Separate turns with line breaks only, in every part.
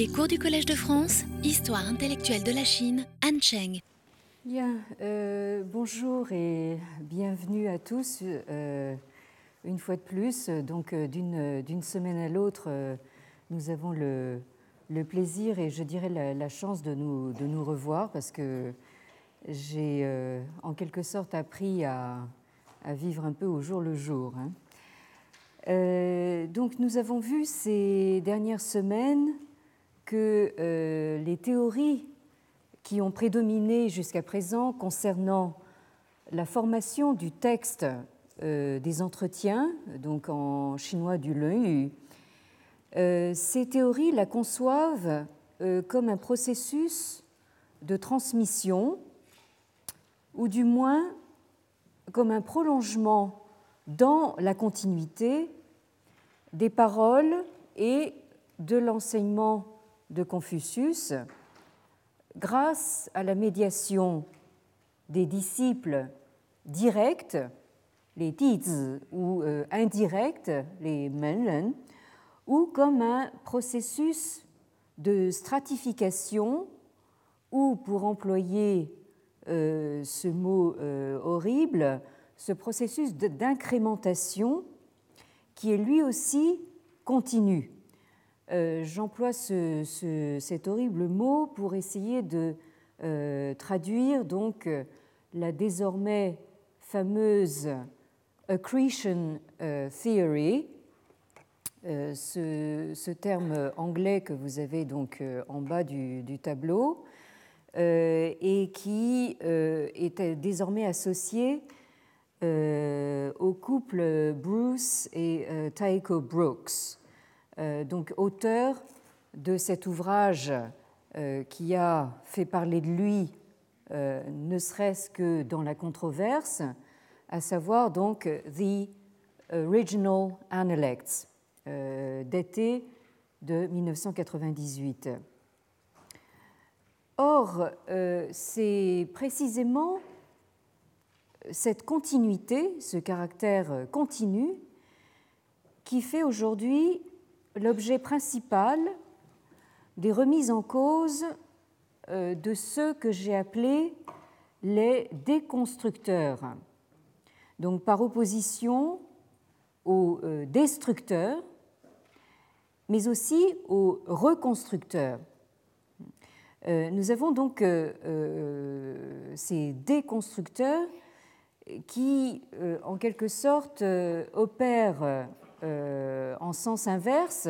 Les cours du Collège de France, Histoire intellectuelle de la Chine, Anne Cheng.
Bien, euh, bonjour et bienvenue à tous. Euh, une fois de plus, donc euh, d'une semaine à l'autre, nous avons le, plaisir et je dirais la, chance de nous, de nous revoir parce que j'ai en quelque sorte appris à, à, vivre un peu au jour le jour. Hein. donc nous avons vu ces dernières semaines que euh, les théories qui ont prédominé jusqu'à présent concernant la formation du texte euh, des entretiens, donc en chinois du Lun euh, ces théories la conçoivent comme un processus de transmission, ou du moins comme un prolongement dans la continuité des paroles et de l'enseignement de Confucius, grâce à la médiation des disciples directs, les Tizi, ou euh, indirects, les Menlen, ou comme un processus de stratification, ou pour employer euh, ce mot euh, horrible, ce processus d'incrémentation qui est lui aussi continu. Euh, j'emploie cet horrible mot pour essayer de euh, traduire donc euh, la désormais fameuse accretion theory, ce, terme anglais que vous avez donc en bas du, tableau et qui est désormais associé au couple Bruce et Tycho Brooks. Euh, donc auteur de cet ouvrage euh, qui a fait parler de lui, euh, ne serait-ce que dans la controverse, à savoir donc The Original Analects, daté de 1998. Or, c'est précisément cette continuité, ce caractère continu, qui fait aujourd'hui l'objet principal des remises en cause euh, de ceux que j'ai appelés les déconstructeurs, donc par opposition aux euh, destructeurs, mais aussi aux reconstructeurs. Euh, nous avons donc ces déconstructeurs qui, en quelque sorte, opèrent en sens inverse,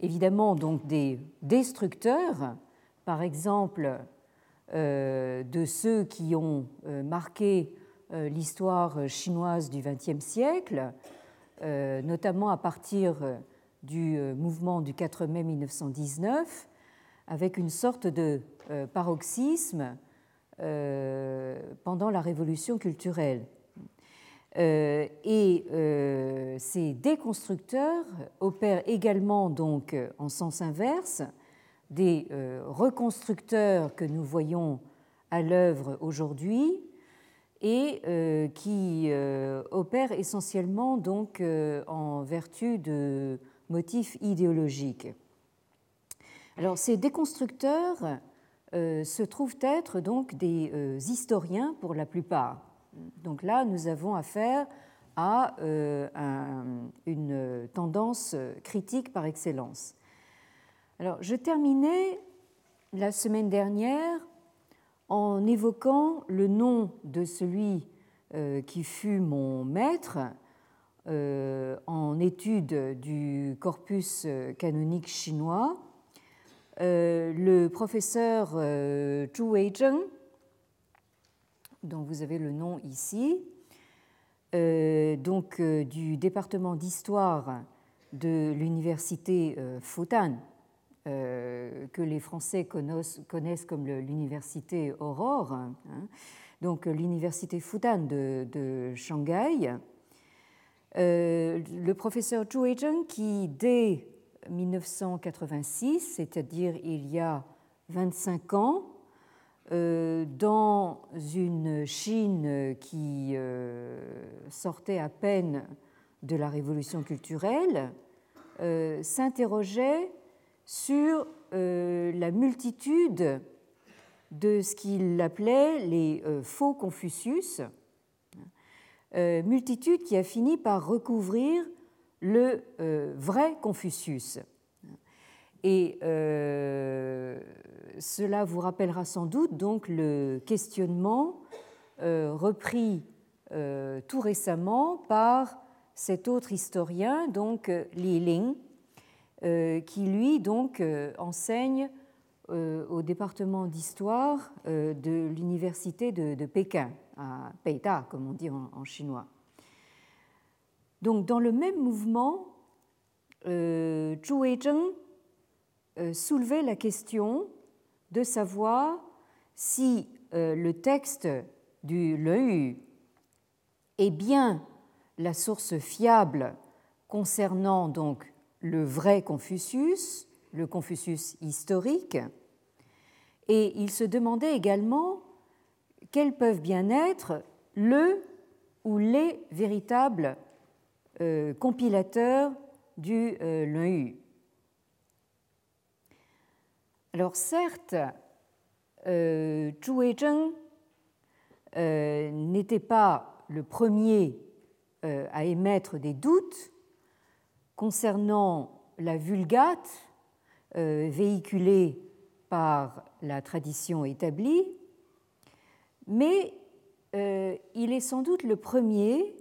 évidemment donc des destructeurs, par exemple euh, de ceux qui ont euh, marqué l'histoire chinoise du XXe siècle, notamment à partir du mouvement du 4 mai 1919, avec une sorte de paroxysme pendant la révolution culturelle. Euh, et euh, ces déconstructeurs opèrent également donc en sens inverse des euh, reconstructeurs que nous voyons à l'œuvre aujourd'hui et qui opèrent essentiellement donc en vertu de motifs idéologiques. Alors ces déconstructeurs se trouvent être donc des historiens pour la plupart donc là, nous avons affaire à euh, une tendance critique par excellence. Alors, je terminais la semaine dernière en évoquant le nom de celui euh, qui fut mon maître euh, en étude du corpus canonique chinois, le professeur Zhu Weizheng, dont vous avez le nom ici, euh, donc euh, du département d'histoire de l'université euh, Fudan, que les Français connaissent, comme l'université Aurore, hein, donc l'université Fudan de, Shanghai. le professeur Zhu Weizheng, qui dès 1986, c'est-à-dire il y a 25 ans, euh, dans une Chine qui euh, sortait à peine de la révolution culturelle, euh, s'interrogeait sur la multitude de ce qu'il appelait les faux Confucius, multitude qui a fini par recouvrir le vrai Confucius. Et cela vous rappellera sans doute donc le questionnement euh, repris euh, tout récemment par cet autre historien, donc Li Ling, euh, qui lui donc enseigne au département d'histoire de l'université de, Pékin, à Peita, comme on dit en, en, chinois. Donc, dans le même mouvement, Zhu Weizheng soulevait la question de savoir si euh, le texte du Leu est bien la source fiable concernant donc le vrai Confucius, le Confucius historique, et il se demandait également quels peuvent bien être le ou les véritables euh, compilateurs du euh, alors certes, euh, Zhu Weizheng euh, n'était pas le premier euh, à émettre des doutes concernant la vulgate véhiculée par la tradition établie, mais il est sans doute le premier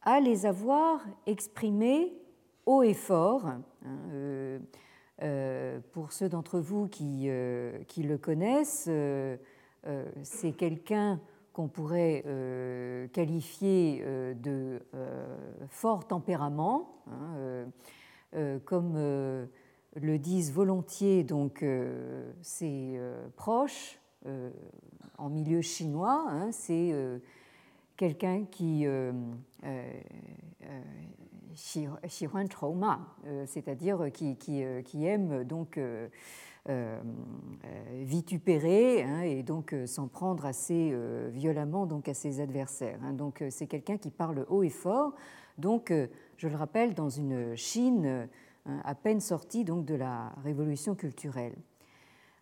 à les avoir exprimés haut et fort. Hein, euh, pour ceux d'entre vous qui, euh, le connaissent, euh, c'est quelqu'un qu'on pourrait qualifier de fort tempérament, hein, comme le disent volontiers donc ses proches en milieu chinois. Hein, c'est quelqu'un qui euh, c'est-à-dire qui, qui, euh, qui, aime donc euh, vitupérer hein, et donc s'en prendre assez violemment donc à ses adversaires. Hein. Donc c'est quelqu'un qui parle haut et fort. Donc je le rappelle dans une Chine hein, à peine sortie donc de la révolution culturelle.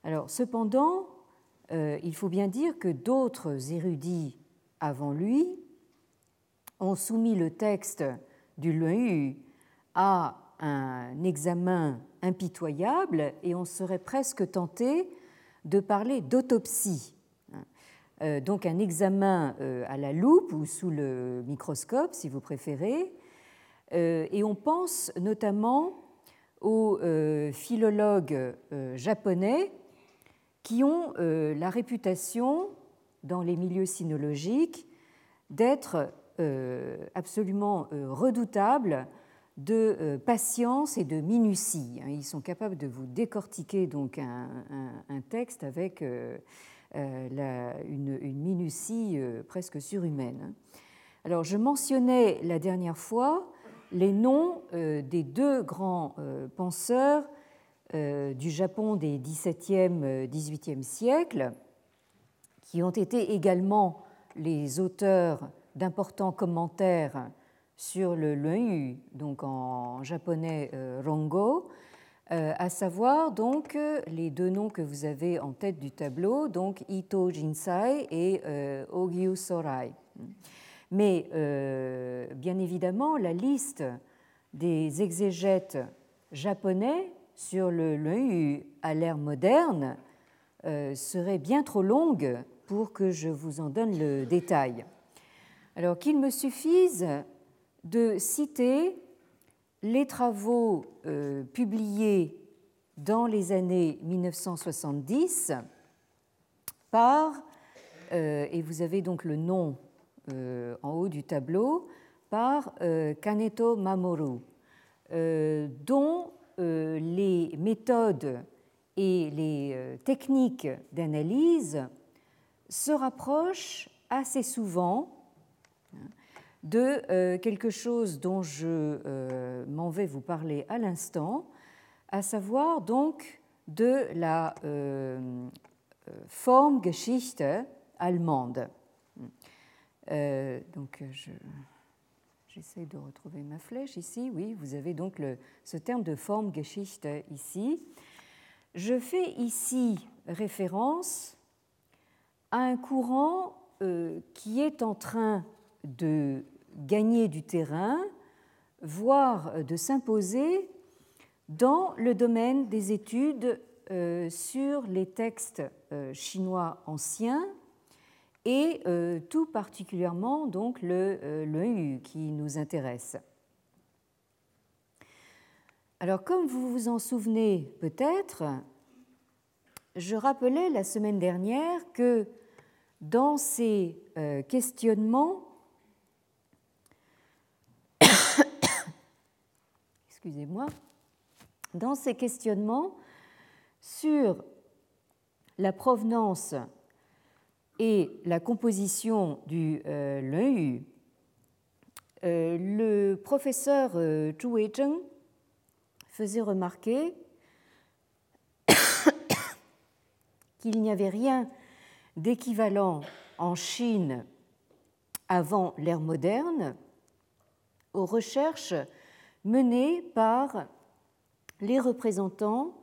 Alors cependant, il faut bien dire que d'autres érudits avant lui ont soumis le texte du Luan à un examen impitoyable et on serait presque tenté de parler d'autopsie. Euh, donc un examen euh, à la loupe ou sous le microscope, si vous préférez. Euh, et on pense notamment aux philologues japonais qui ont la réputation, dans les milieux sinologiques, d'être absolument euh, redoutable de euh, patience et de minutie. Hein. Ils sont capables de vous décortiquer donc un, texte avec une, minutie presque surhumaine. Hein. Alors, je mentionnais la dernière fois les noms des deux grands penseurs du Japon des XVIIe, XVIIIe siècles, qui ont été également les auteurs d'importants commentaires sur le Luan donc en japonais euh, Rongo, euh, à savoir donc euh, les deux noms que vous avez en tête du tableau, donc Ito Jinsai et Ogyu Sorai. Mais bien évidemment, la liste des exégètes japonais sur le Luan à l'ère moderne serait bien trop longue pour que je vous en donne le détail. Alors qu'il me suffise de citer les travaux euh, publiés dans les années 1970 par, euh, et vous avez donc le nom euh, en haut du tableau, par Kaneto Mamoru, dont les méthodes et les techniques d'analyse se rapprochent assez souvent de euh, quelque chose dont je euh, m'en vais vous parler à l'instant, à savoir donc de la euh, Formgeschichte allemande. donc je, j'essaie de retrouver ma flèche ici. Oui, vous avez donc ce terme de forme Geschichte ici. Je fais ici référence à un courant qui est en train de gagner du terrain, voire de s'imposer dans le domaine des études euh, sur les textes euh, chinois anciens et tout particulièrement donc le, le qui nous intéresse. Alors comme vous vous en souvenez peut-être, je rappelais la semaine dernière que dans ces euh, questionnements, excusez-moi, dans ces questionnements sur la provenance et la composition du euh, euh le professeur euh, Zhu Weizheng faisait remarquer qu'il n'y avait rien d'équivalent en Chine avant l'ère moderne aux recherches menées par les représentants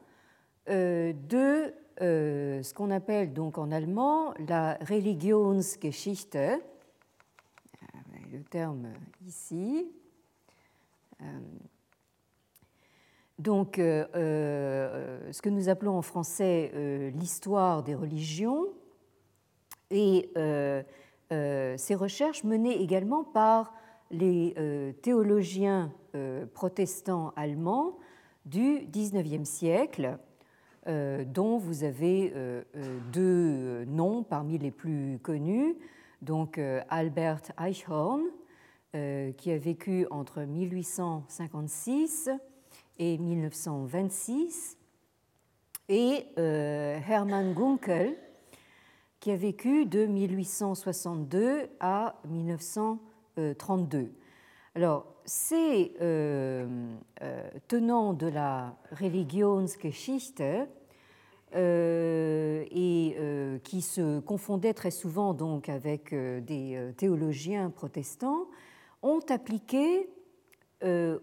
euh, de euh, ce qu'on appelle donc en allemand la Religionsgeschichte, euh, le terme ici. Donc, ce que nous appelons en français l'histoire des religions, et ces recherches menées également par les euh, théologiens protestants allemands du XIXe siècle, dont vous avez deux noms parmi les plus connus. Donc Albert Eichhorn, qui a vécu entre 1856 et 1926, et Hermann Gunkel, qui a vécu de 1862 à 1932. Alors, ces euh, euh, tenants de la Religionsgeschichte euh, et euh, qui se confondaient très souvent donc avec des théologiens protestants ont appliqué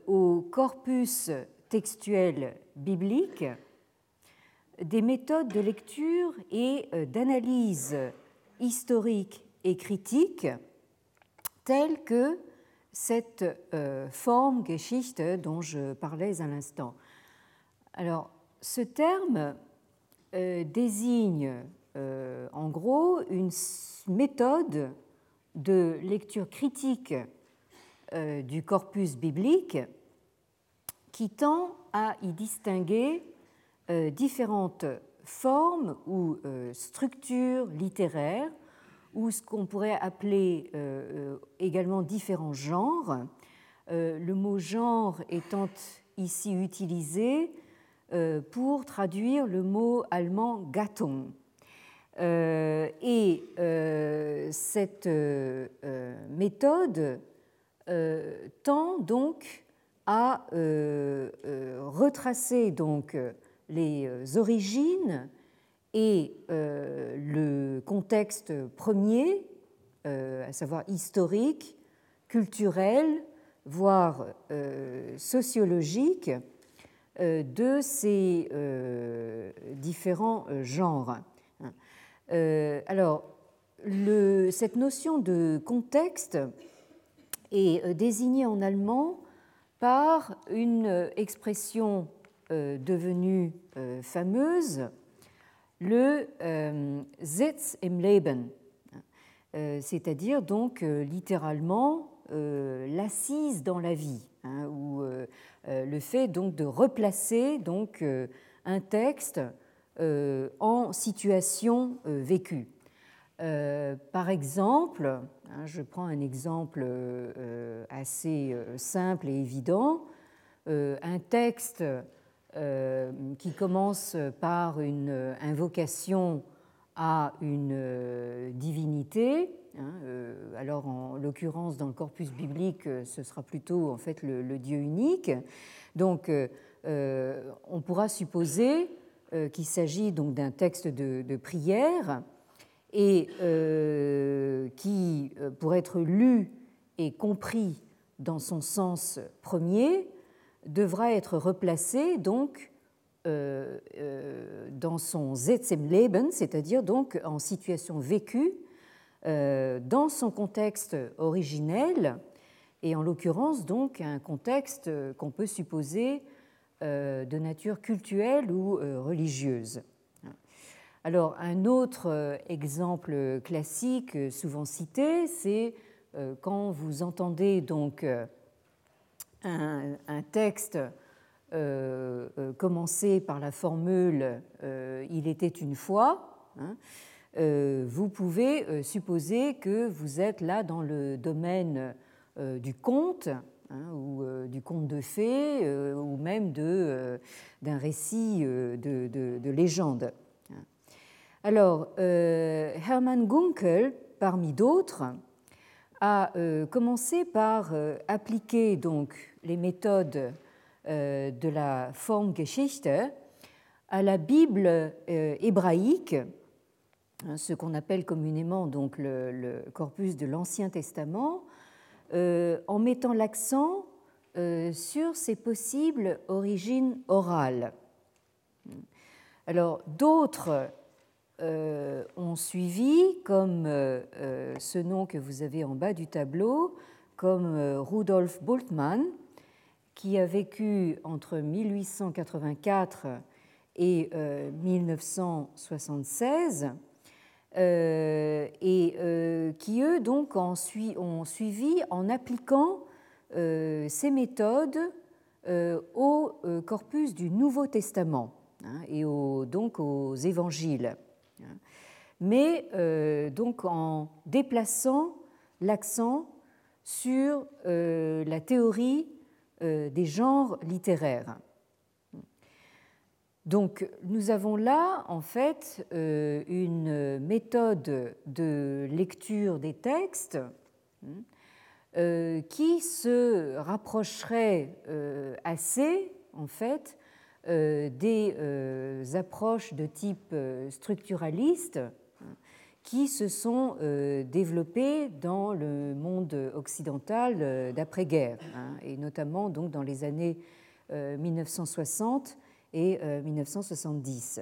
au corpus textuel biblique des méthodes de lecture et euh, d'analyse historique et critique telles que cette euh, forme Geschichte dont je parlais à l'instant. Alors, ce terme euh, désigne en gros une méthode de lecture critique du corpus biblique qui tend à y distinguer euh, différentes formes ou euh, structures littéraires, ou ce qu'on pourrait appeler euh, également différents genres, le mot genre étant ici utilisé pour traduire le mot allemand Gattung. et cette méthode tend donc à retracer donc les euh, origines et euh, le contexte premier, euh, à savoir historique, culturel, voire sociologique, de ces différents genres. alors, cette notion de contexte est désignée en allemand par une expression euh, devenue euh, fameuse, le euh, Sitz im Leben, c'est-à-dire donc littéralement l'assise dans la vie, hein, ou le fait donc de replacer donc un texte en situation vécue. par exemple, hein, je prends un exemple assez simple et évident, un texte euh, qui commence par une invocation à une euh, divinité. Hein, euh, alors, en l'occurrence, dans le corpus biblique, ce sera plutôt en fait le, Dieu unique. Donc, on pourra supposer qu'il s'agit donc d'un texte de, prière et qui, pour être lu et compris dans son sens premier, devra être replacé donc euh, euh, dans son Leben, c'est-à-dire donc en situation vécue, euh, dans son contexte originel, et en l'occurrence donc un contexte qu'on peut supposer de nature culturelle ou religieuse. Alors un autre exemple classique souvent cité, c'est quand vous entendez donc un, texte euh, euh, commencer par la formule euh, Il était une fois, hein, vous pouvez supposer que vous êtes là dans le domaine du conte, hein, ou du conte de fées, ou même d'un récit de, légende. Alors, Hermann Gunkel, parmi d'autres, a commencé par appliquer donc les méthodes euh, de la Formgeschichte à la Bible euh, hébraïque, hein, ce qu'on appelle communément donc le, corpus de l'Ancien Testament, euh, en mettant l'accent sur ses possibles origines orales. Alors d'autres ont suivi, comme ce nom que vous avez en bas du tableau, comme Rudolf Bultmann, qui a vécu entre 1884 et 1976, euh, euh, et euh, qui, eux, donc, ont suivi en appliquant ces méthodes au corpus du Nouveau Testament hein, et donc aux évangiles, hein. mais donc en déplaçant l'accent sur la théorie des genres littéraires. Donc nous avons là en fait euh, une méthode de lecture des textes euh, qui se rapprocherait assez en fait des approches de type structuraliste qui se sont euh, développés dans le monde occidental euh, d'après-guerre, hein, et notamment donc dans les années 1960 euh, et 1970.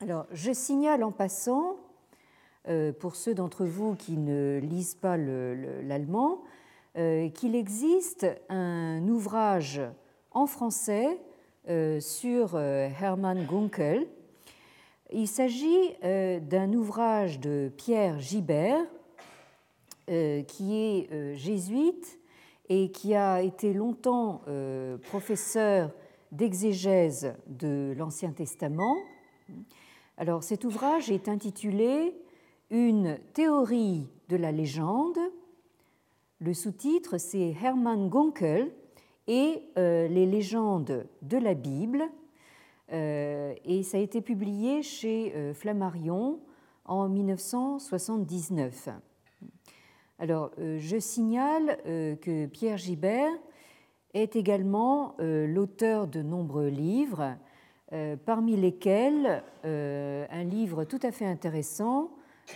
Alors, je signale en passant, pour ceux d'entre vous qui ne lisent pas l'allemand, qu'il existe un ouvrage en français sur Hermann Gunkel, il s'agit euh, d'un ouvrage de Pierre Gibert, euh, qui est euh, jésuite et qui a été longtemps professeur d'exégèse de l'Ancien Testament. Alors cet ouvrage est intitulé Une théorie de la légende. Le sous-titre c'est Hermann Gunkel et les légendes de la Bible et ça a été publié chez euh, Flammarion en 1979. Alors, euh, je signale que Pierre Gibert est également l'auteur de nombreux livres, parmi lesquels un livre tout à fait intéressant,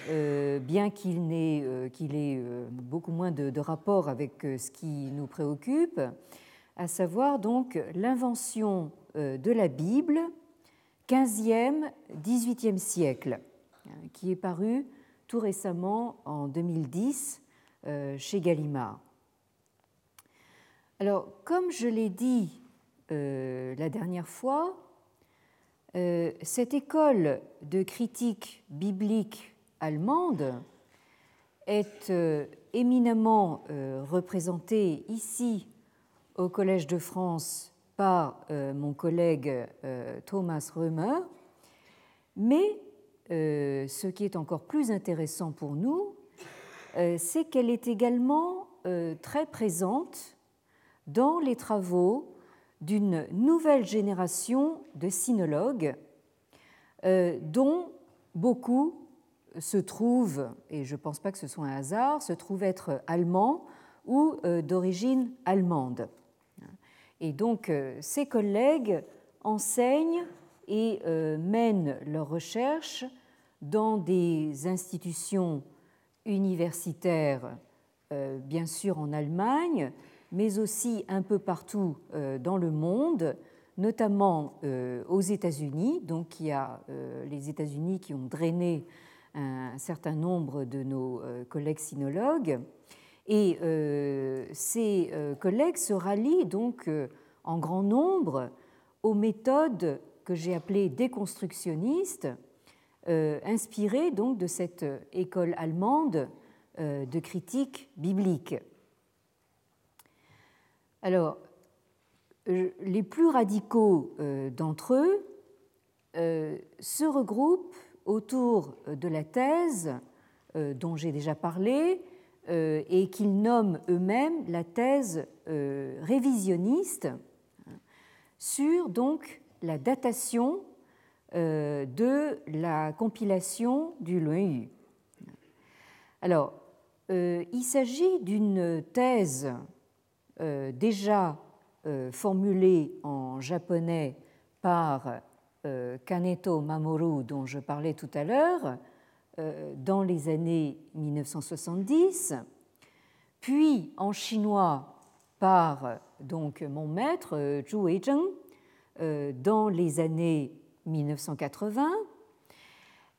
bien qu'il ait, beaucoup moins de, de rapport avec ce qui nous préoccupe, à savoir donc l'invention euh, de la Bible, 15e, 18e siècle, hein, qui est paru tout récemment en 2010 euh, chez Gallimard. Alors, comme je l'ai dit euh, la dernière fois, cette école de critique biblique allemande est éminemment représentée ici au Collège de France par euh, mon collègue euh, Thomas Römer, mais euh, ce qui est encore plus intéressant pour nous, c'est qu'elle est également très présente dans les travaux d'une nouvelle génération de sinologues, dont beaucoup se trouvent, et je ne pense pas que ce soit un hasard, se trouvent être allemands ou d'origine allemande. Et donc, euh, ses collègues enseignent et euh, mènent leurs recherches dans des institutions universitaires bien sûr en Allemagne, mais aussi un peu partout dans le monde, notamment aux États-Unis. Donc il y a les États-Unis qui ont drainé un certain nombre de nos collègues sinologues. Et ces collègues se rallient donc en grand nombre aux méthodes que j'ai appelées déconstructionnistes, euh, inspirées donc de cette école allemande euh, de critique biblique. Alors, les plus radicaux euh, d'entre eux se regroupent autour de la thèse dont j'ai déjà parlé et qu'ils nomment eux-mêmes la thèse révisionniste sur donc la datation euh, de la compilation du Yu. Alors, euh, il s'agit d'une thèse euh, déjà formulée en japonais par Kaneto Mamoru, dont je parlais tout à l'heure, dans les années 1970, puis en chinois par donc mon maître euh, Zhu Weizheng euh, dans les années 1980,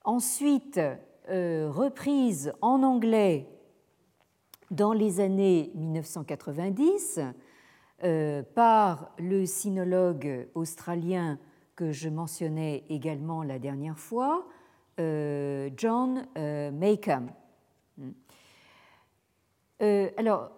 ensuite euh, reprise en anglais dans les années 1990 par le sinologue australien que je mentionnais également la dernière fois, John Maycomb. alors,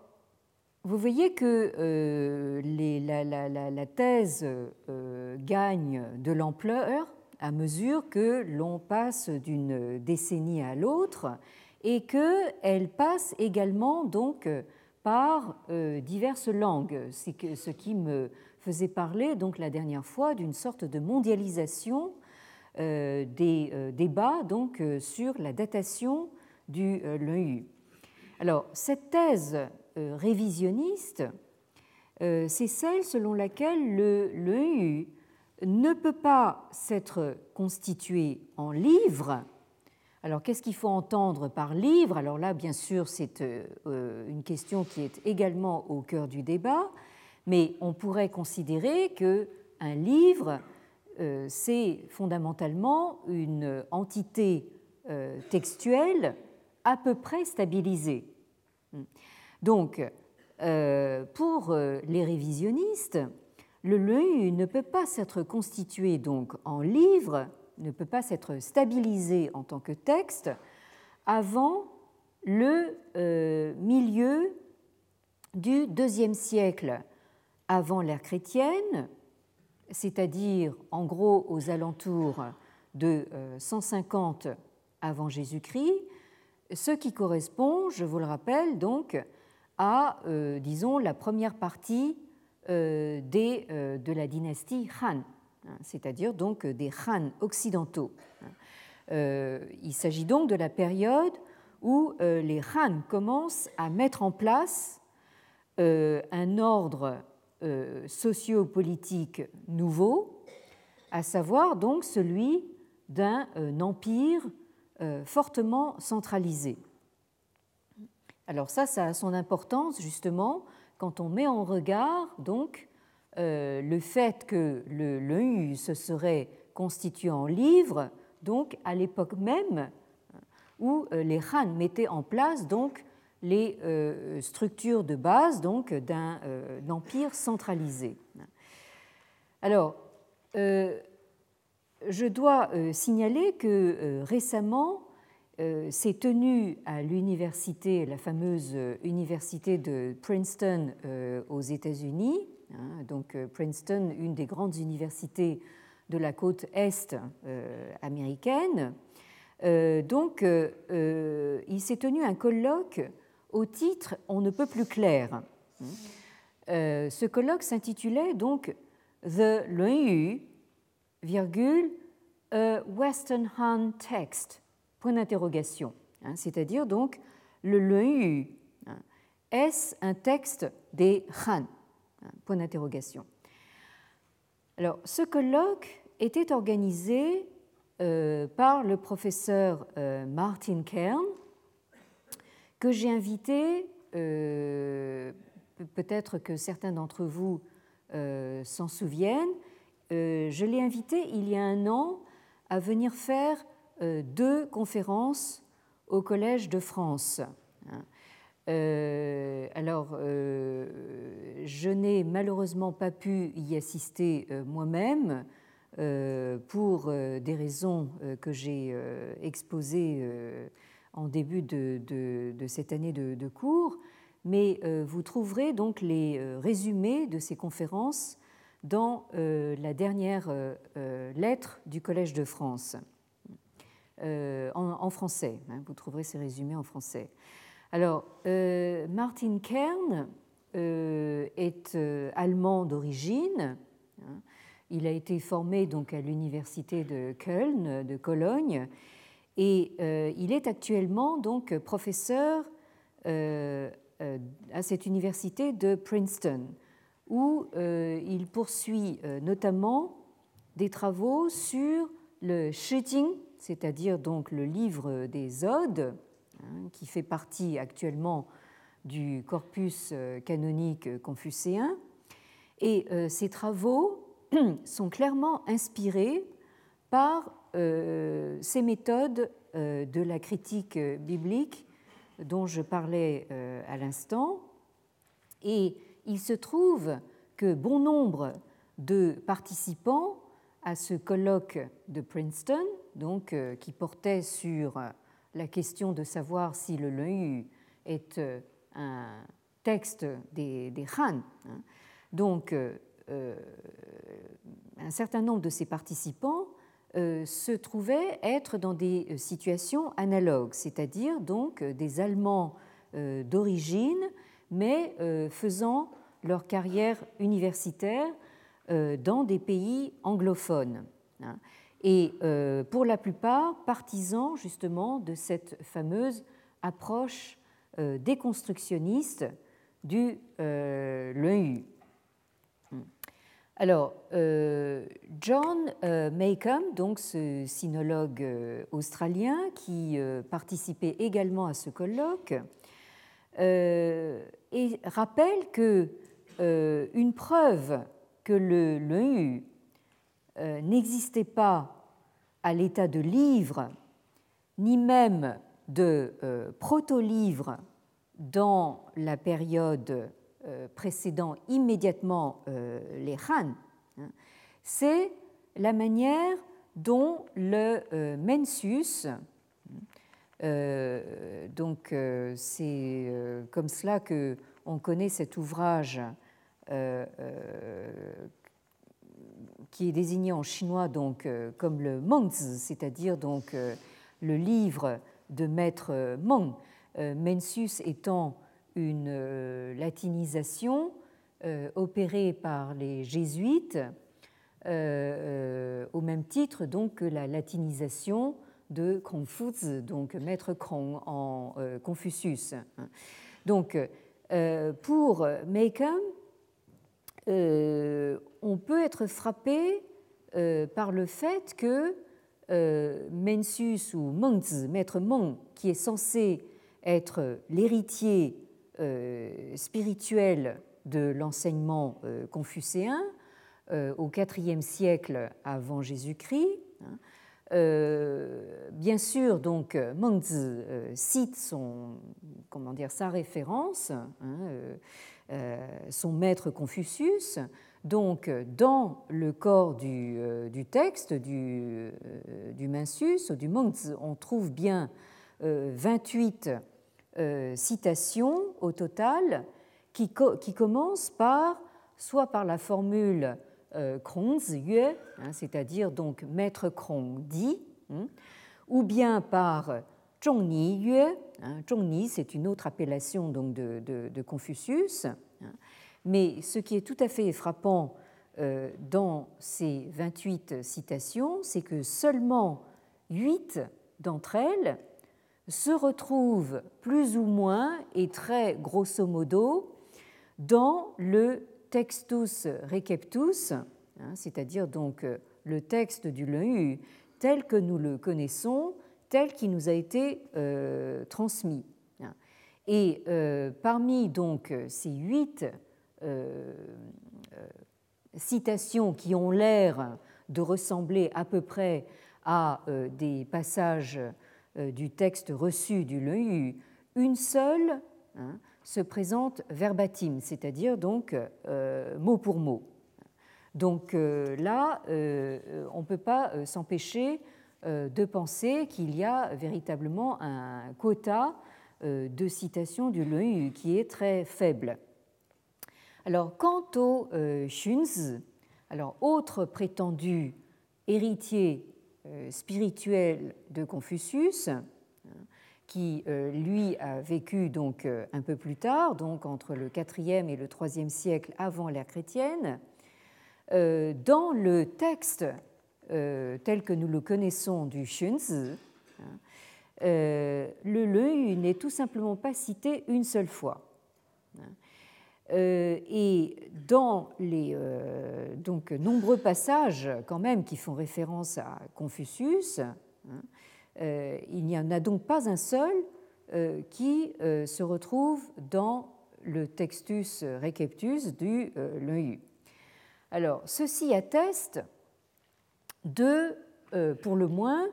vous voyez que euh, la, thèse euh, gagne de l'ampleur à mesure que l'on passe d'une décennie à l'autre et qu'elle passe également donc par euh, diverses langues, ce qui me faisait parler donc la dernière fois d'une sorte de mondialisation des débats donc sur la datation du l'EU. Alors cette thèse euh, révisionniste, euh, c'est celle selon laquelle le, le ne peut pas s'être constitué en livre. Alors qu'est-ce qu'il faut entendre par livre? Alors là, bien sûr, c'est euh, une question qui est également au cœur du débat, mais on pourrait considérer que un livre, c'est fondamentalement une entité textuelle à peu près stabilisée. Donc, euh, pour euh, les révisionnistes, le LEU ne peut pas s'être constitué donc en livre, ne peut pas s'être stabilisé en tant que texte avant le euh, milieu du deuxième siècle avant l'ère chrétienne, c'est-à-dire en gros aux alentours de 150 avant Jésus-Christ, ce qui correspond, je vous le rappelle, donc à, euh, disons, la première partie euh, euh, de la dynastie Han, hein, c'est-à-dire donc des Han occidentaux. il s'agit donc de la période où les Han commencent à mettre en place un ordre sociopolitique nouveau, à savoir donc celui d'un empire fortement centralisé. Alors ça, ça a son importance justement quand on met en regard donc euh, le fait que le, se serait constitué en livre, donc à l'époque même où euh, les Han mettaient en place donc les euh, structures de base donc d'un empire centralisé. Alors, je dois signaler que récemment, euh, s'est tenu à l'université, la fameuse université de Princeton euh, aux États-Unis. Hein, donc euh, Princeton, une des grandes universités de la côte est américaine. donc, il s'est tenu un colloque au titre On ne peut plus clair. ce colloque s'intitulait donc The Luyu, virgule, a Western Han Text point d'interrogation. Hein, c'est-à-dire donc le Leu, hein, est-ce un texte des Han hein, Point d'interrogation. Alors, ce colloque était organisé euh, par le professeur euh, Martin Kern, que j'ai invité peut-être que certains d'entre vous s'en souviennent, je l'ai invité il y a un an à venir faire deux conférences au Collège de France. Hein. Euh, alors, euh, je n'ai malheureusement pas pu y assister euh, moi-même pour des raisons que j'ai exposées en début de, cette année de, cours, mais vous trouverez donc les résumés de ces conférences dans la dernière lettre du Collège de France, en, français. Hein, vous trouverez ces résumés en français. Alors, euh, Martin Kern euh, est euh, allemand d'origine. Hein. Il a été formé donc à l'université de Cologne, et il est actuellement donc professeur à cette université de Princeton, où il poursuit notamment des travaux sur le Shijing, c'est-à-dire donc le livre des odes, Hein, qui fait partie actuellement du corpus euh, canonique confucéen. Et euh, ces travaux sont clairement inspirés par euh, ces méthodes de la critique biblique dont je parlais à l'instant. Et il se trouve que bon nombre de participants à ce colloque de Princeton, donc, qui portait sur la question de savoir si le Leu est euh, un texte des, des Han. Hein. Donc, euh, euh, un certain nombre de ces participants se trouvaient être dans des situations analogues, c'est-à-dire donc des Allemands d'origine, mais faisant leur carrière universitaire dans des pays anglophones. Hein et euh, pour la plupart partisans justement de cette fameuse approche euh, déconstructionniste du euh, Alors, euh, John Maycomb, donc ce sinologue australien qui participait également à ce colloque, rappelle que une preuve que le euh, n'existait pas à l'état de livre, ni même de euh, proto-livre dans la période euh, précédant immédiatement les Han, hein, c'est la manière dont le mensus, donc c'est comme cela que on connaît cet ouvrage qui est désigné en chinois euh, comme le Mengzi, c'est-à-dire euh, le livre de maître Meng, euh, Mensus étant une latinisation opérée par les jésuites au même titre donc que la latinisation de Confucius, donc maître Krong en Confucius. Donc pour Meiken, euh, on peut être frappé euh, par le fait que euh, Mencius ou Mengzi, maître Meng, qui est censé être l'héritier spirituel de l'enseignement confucéen au IVe siècle avant Jésus-Christ, hein, bien sûr, donc Mengzi cite son, comment dire, sa référence, hein, euh, son maître Confucius. Donc, dans le corps du, euh, texte du, euh, du du Mengzi, on trouve bien 28 citations au total qui, commencent par soit par la formule Krongzi Yue, hein, c'est-à-dire donc maître Krong dit, hein, ou bien par Zhongni Yue. Hein, c'est une autre appellation donc de, Confucius. Hein. Mais ce qui est tout à fait frappant euh, dans ces 28 citations, c'est que seulement 8 d'entre elles se retrouvent plus ou moins et très grosso modo dans le textus receptus, hein, c'est-à-dire donc le texte du Leu tel que nous le connaissons tel qui nous a été euh, transmis. Et parmi donc ces huit citations qui ont l'air de ressembler à peu près à des passages du texte reçu du Leu, une seule hein, se présente verbatim, c'est-à-dire donc mot pour mot. Donc euh, là, euh, on ne peut pas euh, s'empêcher de penser qu'il y a véritablement un quota de citations du Leu qui est très faible. Alors, quant au Shunzi, alors autre prétendu héritier spirituel de Confucius, qui lui a vécu donc un peu plus tard, donc entre le 4e et le 3e siècle avant l'ère chrétienne, euh, dans le texte euh, tel que nous le connaissons du Xunzi, hein, euh, le Leu n'est tout simplement pas cité une seule fois. Hein. et dans les donc, nombreux passages quand même qui font référence à Confucius, hein, il n'y en a donc pas un seul qui se retrouve dans le Textus Receptus du Leu. Alors, ceci atteste de, euh, pour le moins,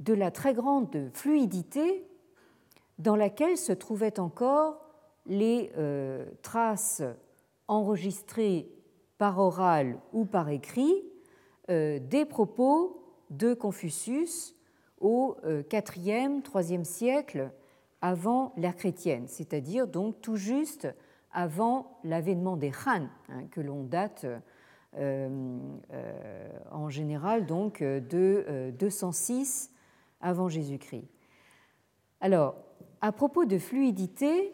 de la très grande fluidité dans laquelle se trouvaient encore les euh, traces enregistrées par oral ou par écrit euh, des propos de Confucius au IVe, IIIe siècle avant l'ère chrétienne, c'est-à-dire donc tout juste avant l'avènement des Han, hein, que l'on date euh, euh, en général donc de 206 euh, avant Jésus-Christ. Alors, à propos de fluidité,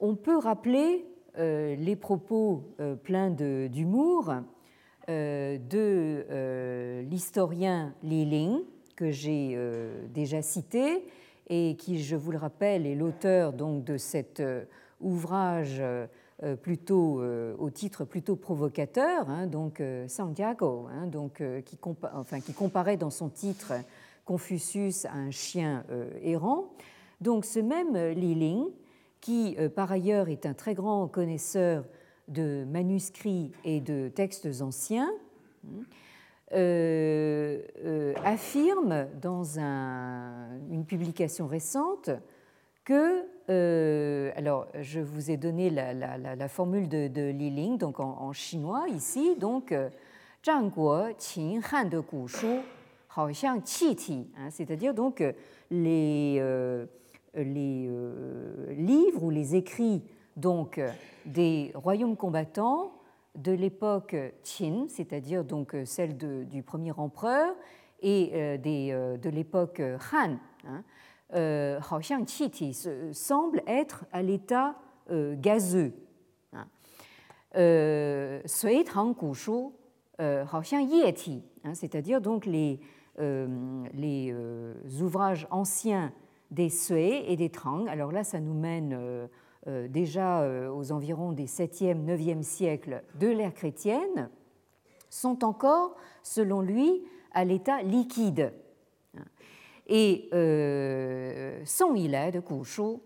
on peut rappeler les propos pleins d'humour de l'historien Li Ling, que j'ai déjà cité, et qui, je vous le rappelle, est l'auteur de cet ouvrage euh, plutôt euh, au titre plutôt provocateur, hein, donc euh, Santiago, hein, donc, qui, comparait dans son titre Confucius à un chien errant. Donc ce même Li Ling, qui par ailleurs est un très grand connaisseur de manuscrits et de textes anciens, affirme dans une publication récente que, euh, alors je vous ai donné la, formule de, Li Ling, donc en, chinois ici, donc euh, hein, c'est-à-dire donc euh, les, les livres ou les écrits donc des royaumes combattants de l'époque Qin, c'est-à-dire donc celle du premier empereur, et des, de l'époque Han. Hein, euh, semble être à l'état euh, gazeux. Hein. Euh, hein, c'est-à-dire donc les ouvrages anciens des Sui et des Trang. Alors là, ça nous mène déjà aux environs des 7e, 9e siècles de l'ère chrétienne, sont encore, selon lui, à l'état liquide. Et son il de Kushu,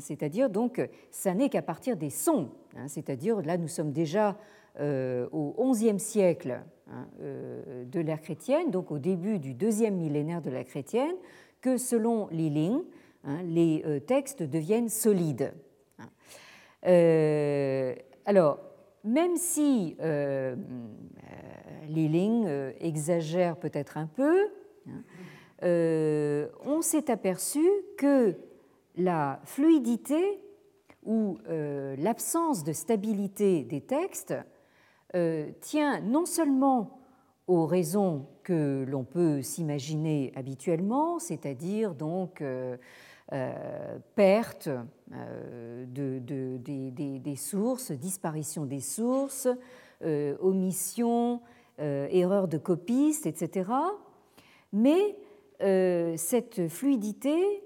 c'est-à-dire donc ça n'est qu'à partir des sons, hein, c'est-à-dire là nous sommes déjà euh, au XIe siècle hein, euh, de l'ère chrétienne, donc au début du deuxième millénaire de l'ère chrétienne, que selon Li Ling, hein, les euh, textes deviennent solides. alors, même si Li Ling exagère peut-être un peu, Hein. Euh, on s'est aperçu que la fluidité ou euh, l'absence de stabilité des textes euh, tient non seulement aux raisons que l'on peut s'imaginer habituellement, c'est-à-dire donc perte de, des, sources, disparition des sources, omission, erreur de copiste, etc mais euh, cette fluidité,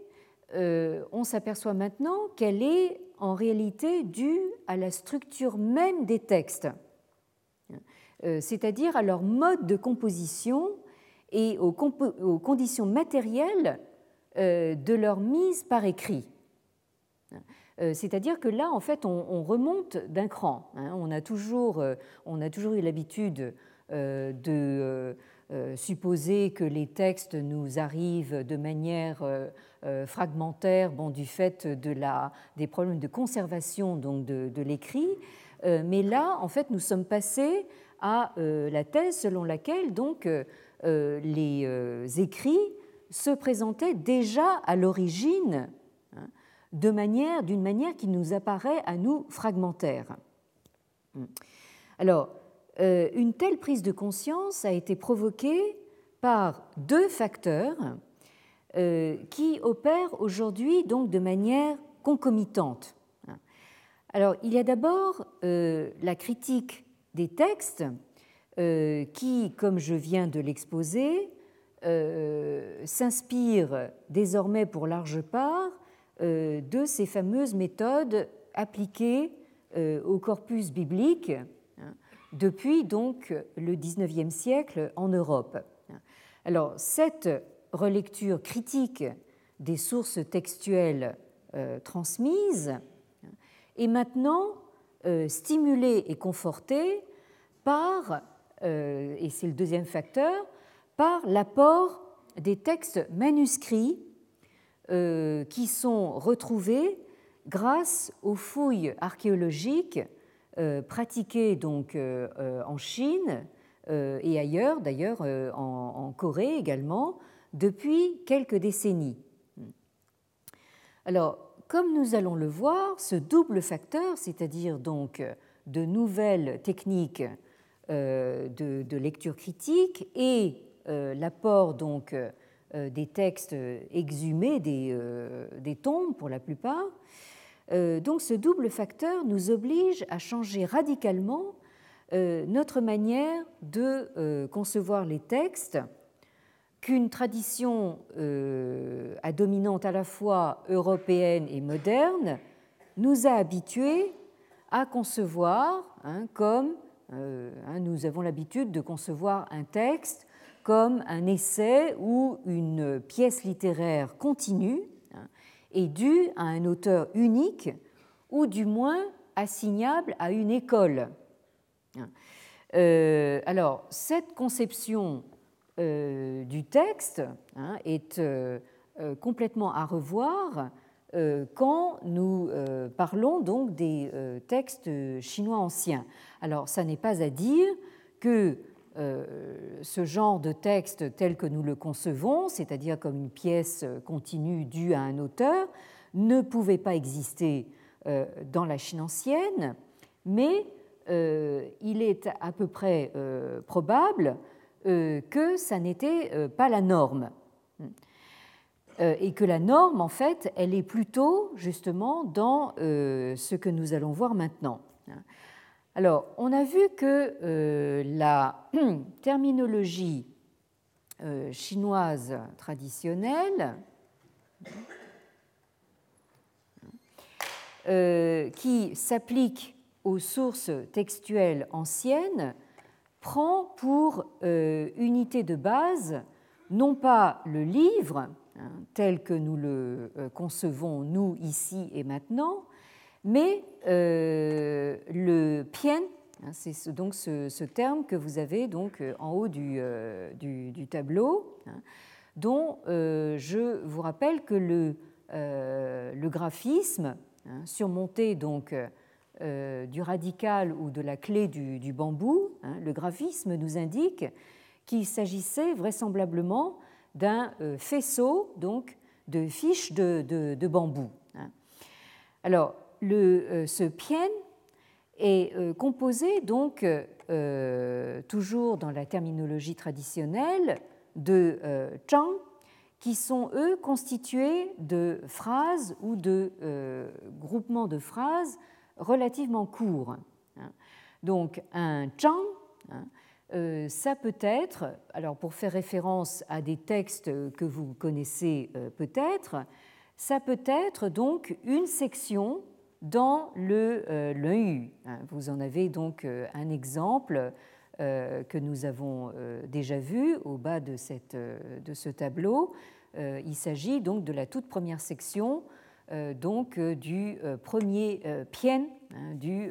euh, on s'aperçoit maintenant qu'elle est en réalité due à la structure même des textes, euh, c'est-à-dire à leur mode de composition et aux, conditions matérielles de leur mise par écrit. C'est-à-dire que là, en fait, on, remonte d'un cran. Hein. On, a toujours, on a toujours eu l'habitude de supposer que les textes nous arrivent de manière fragmentaire, bon, du fait de la, des problèmes de conservation donc de l'écrit. Mais là, en fait, nous sommes passés à la thèse selon laquelle donc euh, les euh, écrits se présentaient déjà à l'origine hein, d'une manière qui nous apparaît à nous fragmentaire. Alors, euh, une telle prise de conscience a été provoquée par deux facteurs qui opèrent aujourd'hui donc de manière concomitante. Alors, il y a d'abord la critique des textes euh, qui, comme je viens de l'exposer, euh, s'inspire désormais pour large part euh, de ces fameuses méthodes appliquées au corpus biblique hein, depuis donc le XIXe siècle en Europe. Alors cette relecture critique des sources textuelles transmises est maintenant stimulée et confortée par euh, et c'est le deuxième facteur, par l'apport des textes manuscrits euh, qui sont retrouvés grâce aux fouilles archéologiques euh, pratiquées donc en Chine et ailleurs, d'ailleurs en, Corée également, depuis quelques décennies. Alors, comme nous allons le voir, ce double facteur, c'est-à-dire donc de nouvelles techniques euh, de, lecture critique et euh, l'apport euh, des textes exhumés des, des, tombes pour la plupart. donc ce double facteur nous oblige à changer radicalement notre manière de concevoir les textes qu'une tradition à dominante à la fois européenne et moderne nous a habitués à concevoir hein, comme euh, hein, nous avons l'habitude de concevoir un texte comme un essai ou une pièce littéraire continue hein, et due à un auteur unique ou du moins assignable à une école. Euh, alors, cette conception euh, du texte est complètement à revoir euh, quand nous euh, parlons donc des euh, textes chinois anciens. Alors, ça n'est pas à dire que ce genre de texte tel que nous le concevons, c'est-à-dire comme une pièce continue due à un auteur, ne pouvait pas exister dans la Chine ancienne, mais il est à peu près probable que ça n'était pas la norme. Euh, et que la norme, en fait, elle est plutôt justement dans euh, ce que nous allons voir maintenant. Alors, on a vu que euh, la terminologie chinoise traditionnelle, qui s'applique aux sources textuelles anciennes, prend pour unité de base non pas le livre, Hein, tel que nous le euh, concevons, nous, ici et maintenant, mais euh, le pien, hein, c'est donc ce, terme que vous avez donc euh, en haut du, du, tableau, hein, dont je vous rappelle que le, le graphisme, surmonté donc du radical ou de la clé du, bambou, le graphisme nous indique qu'il s'agissait vraisemblablement d'un euh, faisceau donc, de fiches de, bambou. Hein. Alors, euh, ce pien est euh, composé donc toujours dans la terminologie traditionnelle de chang, qui sont eux constitués de phrases ou de groupements de phrases relativement courts. Hein. Donc un chang, hein, euh, ça peut être, alors pour faire référence à des textes que vous connaissez euh, peut-être, ça peut être donc une section dans le euh, hein. Vous en avez donc un exemple que nous avons déjà vu au bas de ce tableau. il s'agit donc de la toute première section donc du premier pien hein, du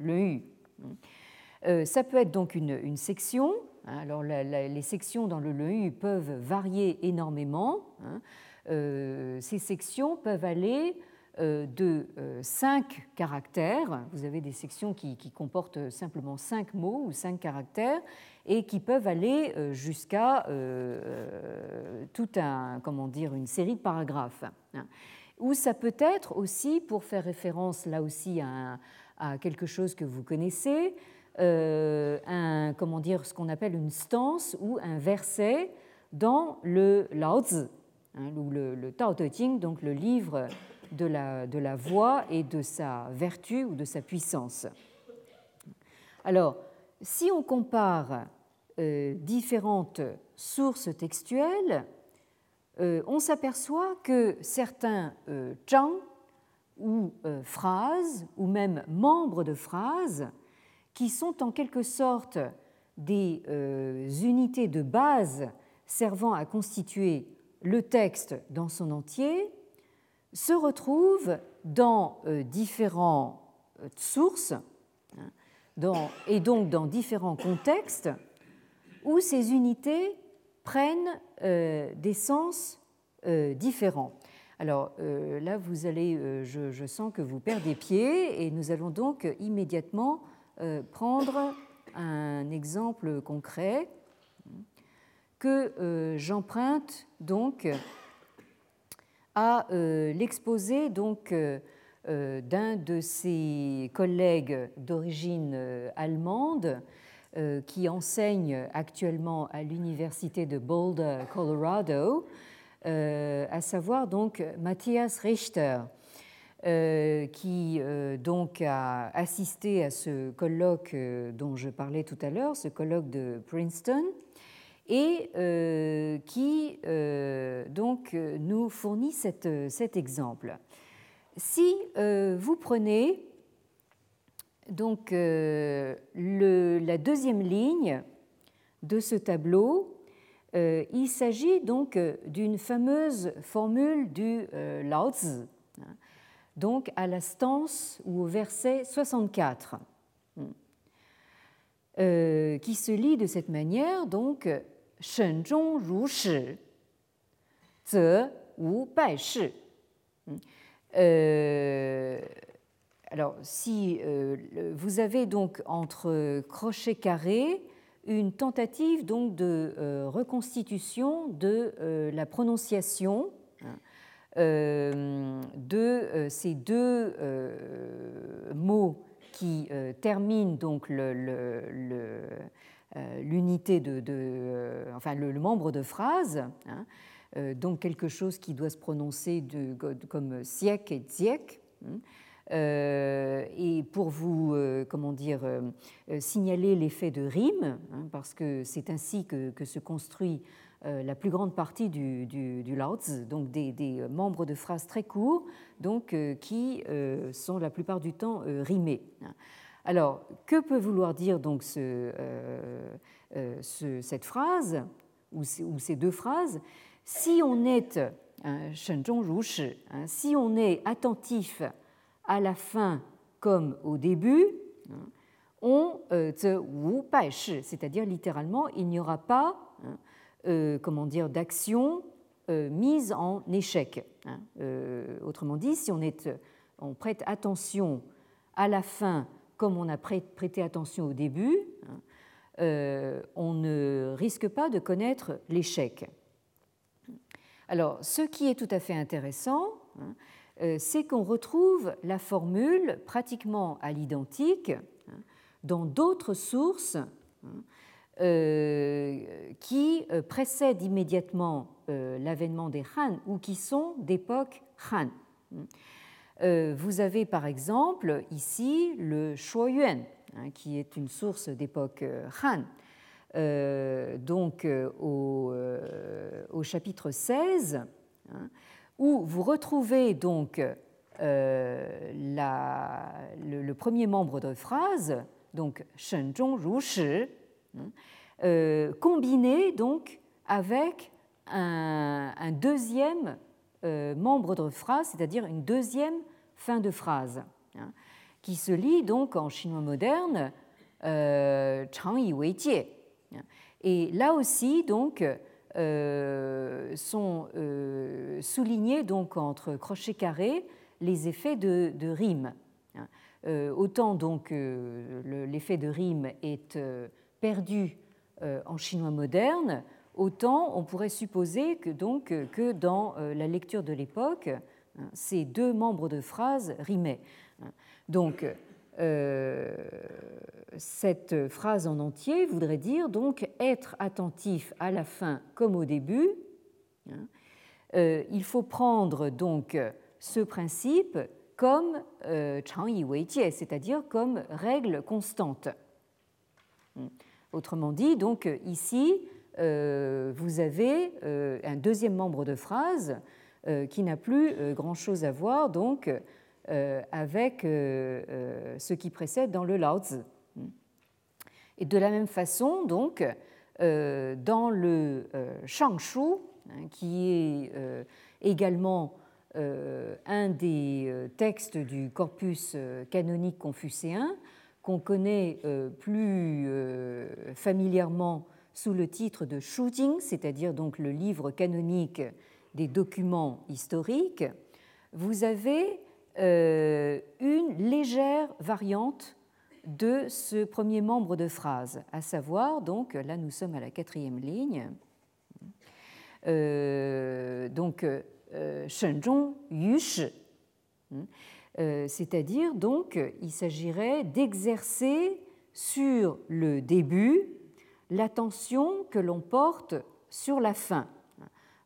le U. Ça peut être donc une, section. Hein. Alors les sections dans le LEU peuvent varier énormément. Hein. Ces sections peuvent aller euh, de euh, cinq caractères. Vous avez des sections qui, comportent simplement cinq mots ou cinq caractères et qui peuvent aller euh, jusqu'à tout un, comment dire, une série de paragraphes. Hein. Ou ça peut être aussi, pour faire référence là aussi à, quelque chose que vous connaissez, un, comment dire, ce qu'on appelle une stance ou un verset dans le Lao Tzu, hein, ou le, le Tao Te Ching, donc le livre de la, de la voix et de sa vertu ou de sa puissance. Alors, si on compare euh, différentes sources textuelles, euh, on s'aperçoit que certains euh, chants ou phrases, ou même membres de phrases, qui sont en quelque sorte des unités de base servant à constituer le texte dans son entier, se retrouvent dans euh, différentes euh, sources et donc dans différents contextes où ces unités prennent euh, des sens différents. Alors là, vous allez, je, sens que vous perdez pied et nous allons donc immédiatement prendre un exemple concret que j'emprunte donc à euh, l'exposé donc euh, euh, d'un de ses collègues d'origine allemande qui enseigne actuellement à l'université de Boulder, Colorado, à savoir donc Matthias Richter, qui donc a assisté à ce colloque dont je parlais tout à l'heure, ce colloque de Princeton, et euh, qui euh, donc nous fournit cet exemple. Si euh, vous prenez donc le, la deuxième ligne de ce tableau, il s'agit donc d'une fameuse formule du Lao Tzu, hein, donc à la stance ou au verset 64, qui se lit de cette manière, donc alors, si euh, vous avez donc entre crochet carré une tentative donc de euh, reconstitution de euh, la prononciation hein, de ces deux mots qui terminent donc le euh, l'unité de, euh, enfin le, membre de phrase, hein, euh, donc quelque chose qui doit se prononcer comme siek et ziek. Hein, et pour vous, comment dire, signaler l'effet de rime, hein, parce que c'est ainsi que, se construit la plus grande partie du, du, du donc des, membres de phrases très courts, donc qui sont la plupart du temps rimés. Alors, que peut vouloir dire donc euh, euh, cette phrase ou, ces deux phrases? Si on est hein, hein, si on est attentif à la fin comme au début, hein, on euh, c'est-à-dire littéralement, il n'y aura pas, comment dire, d'action mise en échec. autrement dit, si on, est, on prête attention à la fin comme on a prêté attention au début, euh, on ne risque pas de connaître l'échec. Alors, ce qui est tout à fait intéressant, hein, euh, c'est qu'on retrouve la formule pratiquement à l'identique hein, dans d'autres sources euh, qui précèdent immédiatement l'avènement des Han ou qui sont d'époque Han. Euh, vous avez par exemple ici le Shuoyuan, hein, qui est une source d'époque euh, Han. Euh, donc au, chapitre 16, hein, où vous retrouvez donc le, premier membre de phrase, donc Shen Zhong Ru Shi, hein, combiné donc avec un, deuxième membre de phrase, c'est-à-dire une deuxième fin de phrase, hein, qui se lit donc en chinois moderne Chang Yi Wei Jie. Et là aussi, donc, sont soulignés donc entre crochets carrés les effets de, rime. Hein. autant donc l'effet de rime est perdu en chinois moderne, autant on pourrait supposer que, donc, que dans euh, la lecture de l'époque, hein, ces deux membres de phrase rimaient. Hein. Euh, cette phrase en entier voudrait dire donc être attentif à la fin comme au début. Hein. Euh, il faut prendre donc ce principe comme Wei c'est-à-dire comme règle constante. Autrement dit, donc ici, euh, vous avez euh, un deuxième membre de phrase euh, qui n'a plus grand-chose à voir donc avec ce qui précède dans le Laozi. Et de la même façon, donc, dans le Shangshu, hein, qui est également un des textes du corpus canonique confucéen, qu'on connaît plus familièrement sous le titre de Shujing, c'est-à-dire donc le livre canonique des documents historiques, vous avez euh, une légère variante de ce premier membre de phrase, à savoir, donc là nous sommes à la quatrième ligne, euh, donc euh, Shenzhong Yushi, euh, c'est-à-dire donc il s'agirait d'exercer sur le début l'attention que l'on porte sur la fin.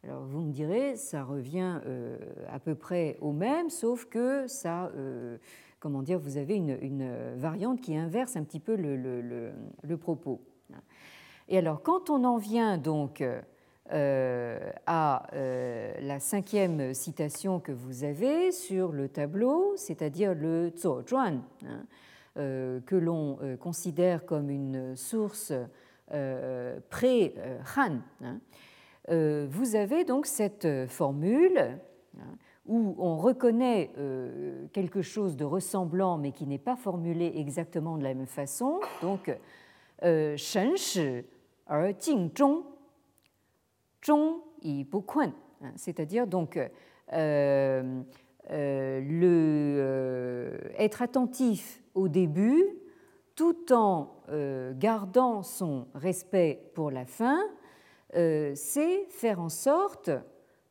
Alors vous me direz, ça revient euh, à peu près au même, sauf que ça, euh, comment dire, vous avez une, variante qui inverse un petit peu le, propos. Et alors quand on en vient donc euh, à la cinquième citation que vous avez sur le tableau, c'est-à-dire le Zhuan, hein, que l'on considère comme une source pré-Han, hein, vous avez donc cette formule hein, où on reconnaît euh, quelque chose de ressemblant mais qui n'est pas formulé exactement de la même façon. Donc, Shen Shi Er Bu hein, c'est-à-dire donc être attentif au début tout en euh, gardant son respect pour la fin, euh, c'est faire en sorte,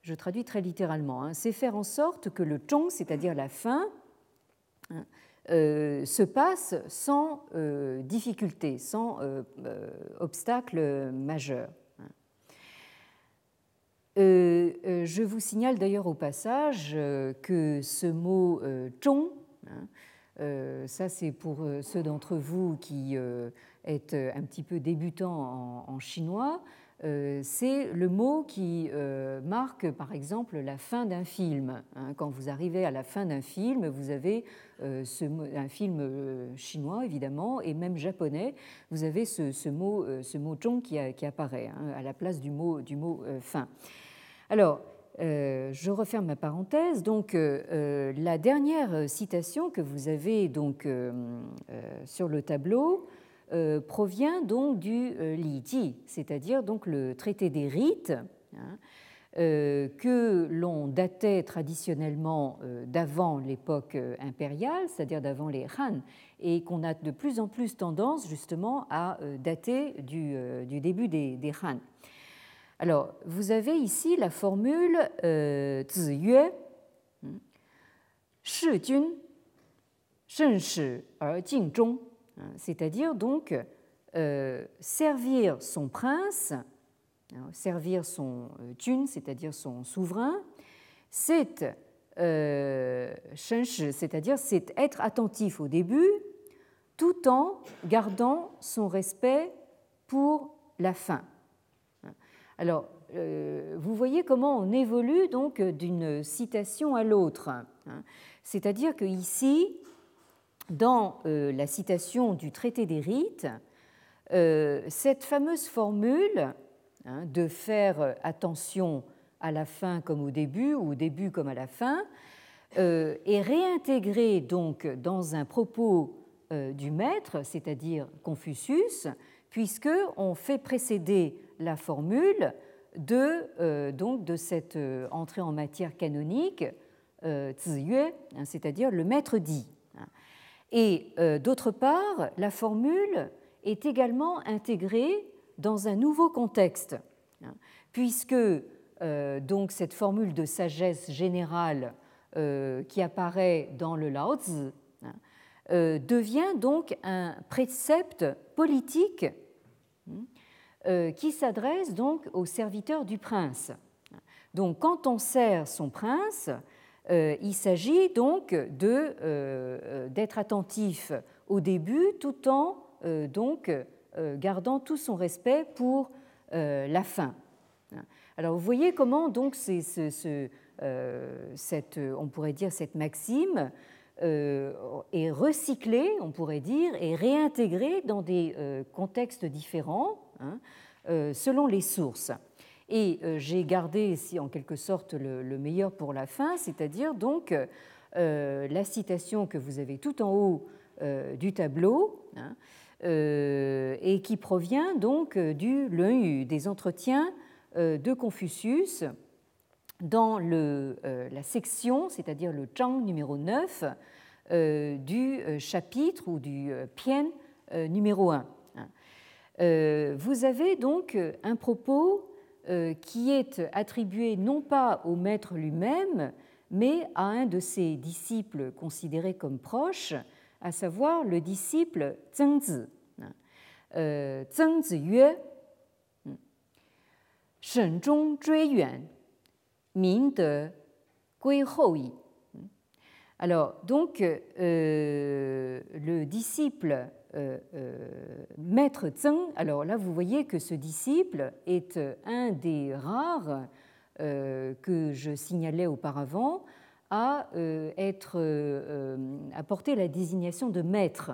je traduis très littéralement, hein, c'est faire en sorte que le chong, c'est-à-dire la fin, hein, euh, se passe sans difficulté, sans obstacle majeur. Hein. je vous signale d'ailleurs au passage que ce mot chong, euh, ça, c'est pour euh, ceux d'entre vous qui euh, êtes un petit peu débutants en, chinois. C'est le mot qui marque, par exemple, la fin d'un film. Hein. Quand vous arrivez à la fin d'un film, vous avez ce, un film chinois, évidemment, et même japonais, vous avez ce, mot, ce mot zhong qui, apparaît hein, à la place du mot, du mot fin. Alors, euh, je referme ma parenthèse. Donc, euh, euh, la dernière citation que vous avez donc sur le tableau provient donc du Li Ji, c'est-à-dire donc le traité des rites. Hein, que l'on datait traditionnellement d'avant l'époque impériale, c'est-à-dire d'avant les Han, et qu'on a de plus en plus tendance justement à dater du, début des, Han. Alors, vous avez ici la formule euh, Ziyue, Shi Jun, Shen Shi Jing Zhong, hein, c'est-à-dire donc euh, servir son prince, hein, servir son euh, Jun, c'est-à-dire son souverain, c'est euh, c'est-à-dire c'est être attentif au début, tout en gardant son respect pour la fin. Alors, euh, vous voyez comment on évolue donc d'une citation à l'autre. Hein. C'est-à-dire que ici, dans euh, la citation du traité des rites, euh, cette fameuse formule hein, de faire attention à la fin comme au début ou au début comme à la fin, est réintégré donc dans un propos du maître, c'est-à-dire Confucius, puisque on fait précéder la formule de, donc, de cette entrée en matière canonique, hein, c'est-à-dire le maître dit. Et euh, d'autre part, la formule est également intégrée dans un nouveau contexte, hein, puisque euh, donc cette formule de sagesse générale euh, qui apparaît dans le Lao Tzu hein, devient donc un précepte politique hein, qui s'adresse donc aux serviteurs du prince. Donc quand on sert son prince, il s'agit donc euh, euh, d'être attentif au début tout en donc, gardant tout son respect pour la fin. Alors vous voyez comment donc cette, on pourrait dire cette maxime est recyclée, on pourrait dire, et réintégrée dans des contextes différents hein, selon les sources. Et euh, j'ai gardé ici en quelque sorte le, meilleur pour la fin, c'est-à-dire donc euh, la citation que vous avez tout en haut euh, du tableau. Hein, et qui provient donc du Yu, des entretiens de Confucius dans le, la section, c'est-à-dire le Zhang numéro 9 du chapitre ou du Pian numéro 1. Hein. Vous avez donc un propos qui est attribué non pas au maître lui-même, mais à un de ses disciples considérés comme proches, à savoir le disciple Zhengzi. Euh, Zhengzi yue, Shen zhong zhui yuan, de gui hou. Alors, donc, euh, le disciple euh, euh, maître Zheng, alors là vous voyez que ce disciple est un des rares que je signalais auparavant à être à porter la désignation de maître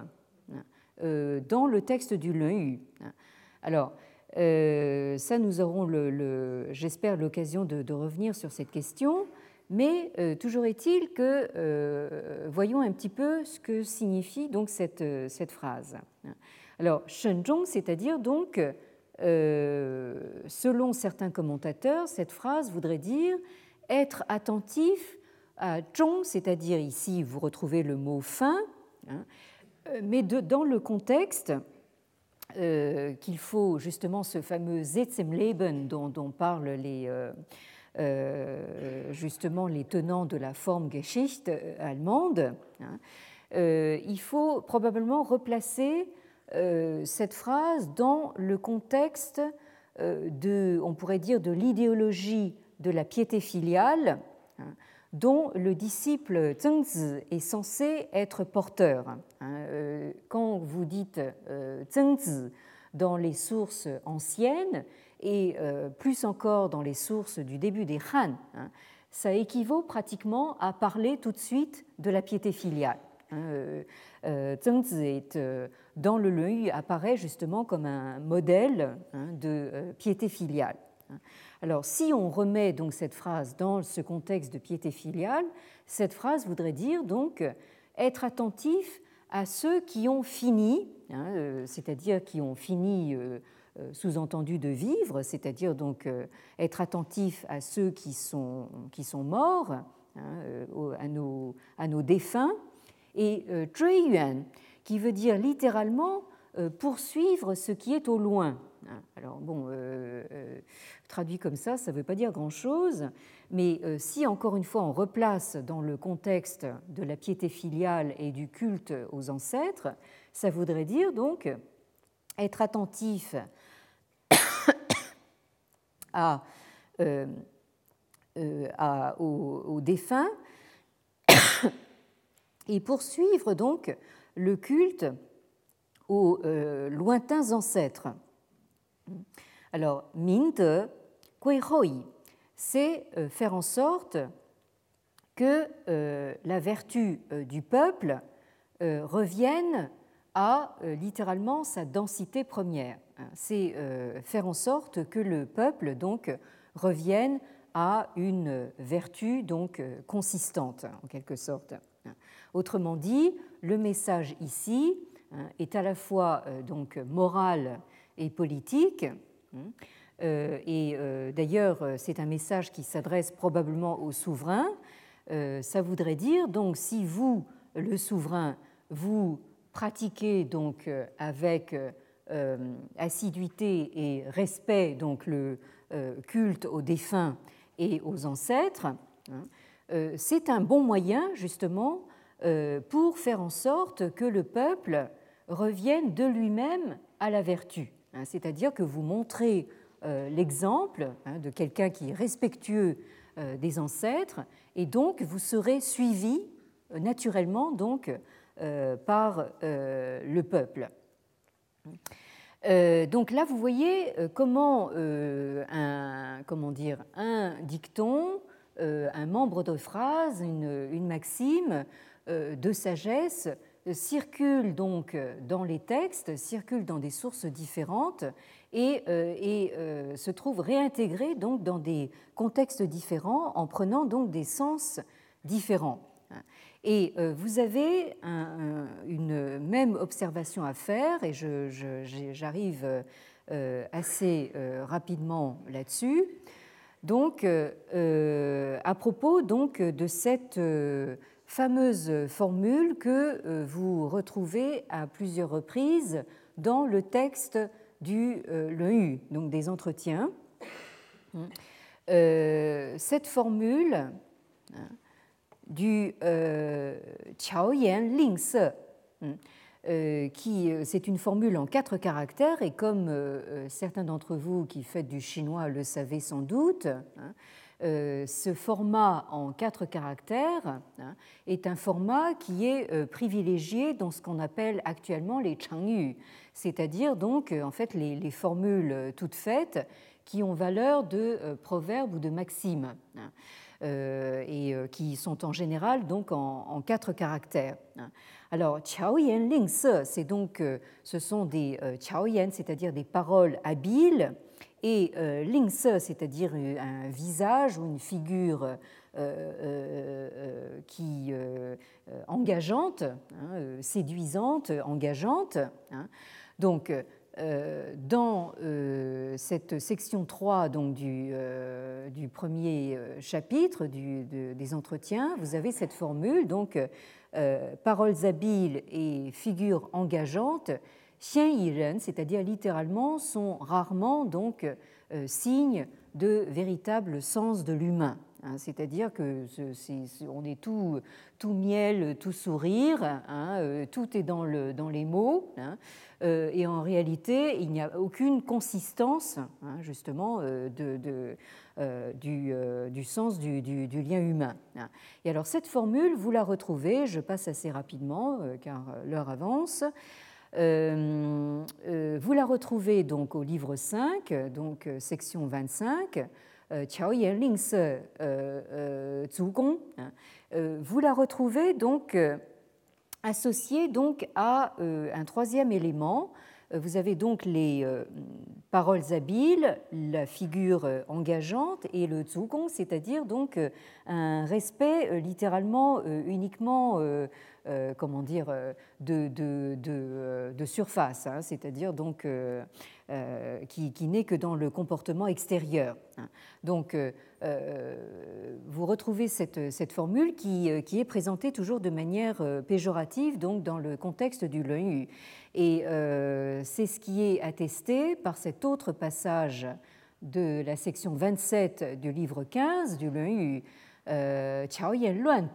dans le texte du Yu. Alors, ça, nous aurons, j'espère, l'occasion de, revenir sur cette question. Mais euh, toujours est-il que euh, voyons un petit peu ce que signifie donc cette, euh, phrase. Alors, Shenzhong, c'est-à-dire donc, selon certains commentateurs, cette phrase voudrait dire être attentif à zhong, c'est-à-dire ici vous retrouvez le mot fin, hein, mais dans le contexte qu'il faut justement ce fameux Zetsemleben dont, dont parlent les justement les tenants de la forme Geschichte allemande, hein, euh, il faut probablement replacer euh, cette phrase dans le contexte de, on pourrait dire, de l'idéologie de la piété filiale, hein, dont le disciple Zhengzi est censé être porteur. Hein. Quand vous dites Zhengzi dans les sources anciennes, et euh, plus encore dans les sources du début des Han, hein, ça équivaut pratiquement à parler tout de suite de la piété filiale. Hein, euh, euh, Zhengzi est, dans le Leu apparaît justement comme un modèle hein, de piété filiale. Alors, si on remet donc cette phrase dans ce contexte de piété filiale, cette phrase voudrait dire donc être attentif à ceux qui ont fini, c'est-à-dire qui ont fini sous-entendu de vivre, c'est-à-dire donc euh, être attentif à ceux qui sont, qui sont morts, hein, euh, à, nos, à nos défunts, et Zhui Yuan, qui veut dire littéralement poursuivre ce qui est au loin. Hein. Alors bon, traduit comme ça, ça ne veut pas dire grand-chose, mais si encore une fois on replace dans le contexte de la piété filiale et du culte aux ancêtres, ça voudrait dire donc être attentif à, euh, euh, aux, défunts et poursuivre donc le culte aux euh, lointains ancêtres. Alors, Minte Hoi, c'est faire en sorte que la vertu du peuple revienne à littéralement sa densité première. C'est faire en sorte que le peuple donc revienne à une vertu donc consistante en quelque sorte. Autrement dit, le message ici hein, est à la fois donc moral et politique. Hein, et d'ailleurs, c'est un message qui s'adresse probablement aux souverains. Ça voudrait dire donc si vous, le souverain, vous pratiquez donc avec assiduité et respect donc le culte aux défunts et aux ancêtres, hein, euh, c'est un bon moyen justement euh, pour faire en sorte que le peuple revienne de lui-même à la vertu. Hein, c'est-à-dire que vous montrez euh, l'exemple hein, de quelqu'un qui est respectueux des ancêtres et donc vous serez suivi naturellement donc par le peuple. Euh, donc là, vous voyez euh, comment, euh, un, comment dire, un dicton, un membre de phrase, une, maxime de sagesse circule donc dans les textes, circule dans des sources différentes et, et se trouve réintégré donc dans des contextes différents en prenant donc des sens différents. Et euh, vous avez une même observation à faire, et j'arrive euh, assez euh, rapidement là-dessus. Donc, à propos donc de cette fameuse formule que vous retrouvez à plusieurs reprises dans le texte du l'EU, donc des entretiens. cette formule, hein, du euh, Qiaoyan Lingse, hmm, euh, qui euh, c'est une formule en quatre caractères et comme certains d'entre vous qui faites du chinois le savez sans doute, hein, ce format en quatre caractères hein, est un format qui est privilégié dans ce qu'on appelle actuellement les changyu, c'est-à-dire donc en fait les, les, formules toutes faites qui ont valeur de proverbes ou de maximes. Hein. Euh, et euh, qui sont en général donc en, quatre caractères. Alors, Qiaoyan Lingse, c'est donc, euh, ce sont des Qiaoyan, c'est-à-dire des paroles habiles, et Lingse, c'est-à-dire un visage ou une figure qui engageante, hein, séduisante, engageante. Hein. Donc, euh, dans euh, cette section 3 donc, du, euh, premier chapitre des entretiens, vous avez cette formule, donc paroles habiles et figures engageantes, c'est-à-dire littéralement, sont rarement donc signes de véritable sens de l'humain. Hein, c'est-à-dire que on est tout, miel, tout sourire, hein, euh, tout est dans, le, dans les mots, hein, euh, et en réalité, il n'y a aucune consistance, justement, euh, du, sens du, du, lien humain. Et alors, cette formule, vous la retrouvez, je passe assez rapidement, car l'heure avance. vous la retrouvez donc au livre 5, donc section 25, vous la retrouvez donc euh, associée donc à euh, un troisième élément. Euh, vous avez donc les paroles habiles, la figure engageante et le zugong, c'est-à-dire donc un respect littéralement uniquement comment dire de, de, de, surface, hein, c'est-à-dire donc euh, qui, n'est que dans le comportement extérieur. Hein. Donc, euh, euh, vous retrouvez cette, cette formule qui, qui, est présentée toujours de manière péjorative, donc dans le contexte du Leu. Et c'est ce qui est attesté par cet autre passage de la section 27 du livre 15 du Leu, Qiao Yan Luan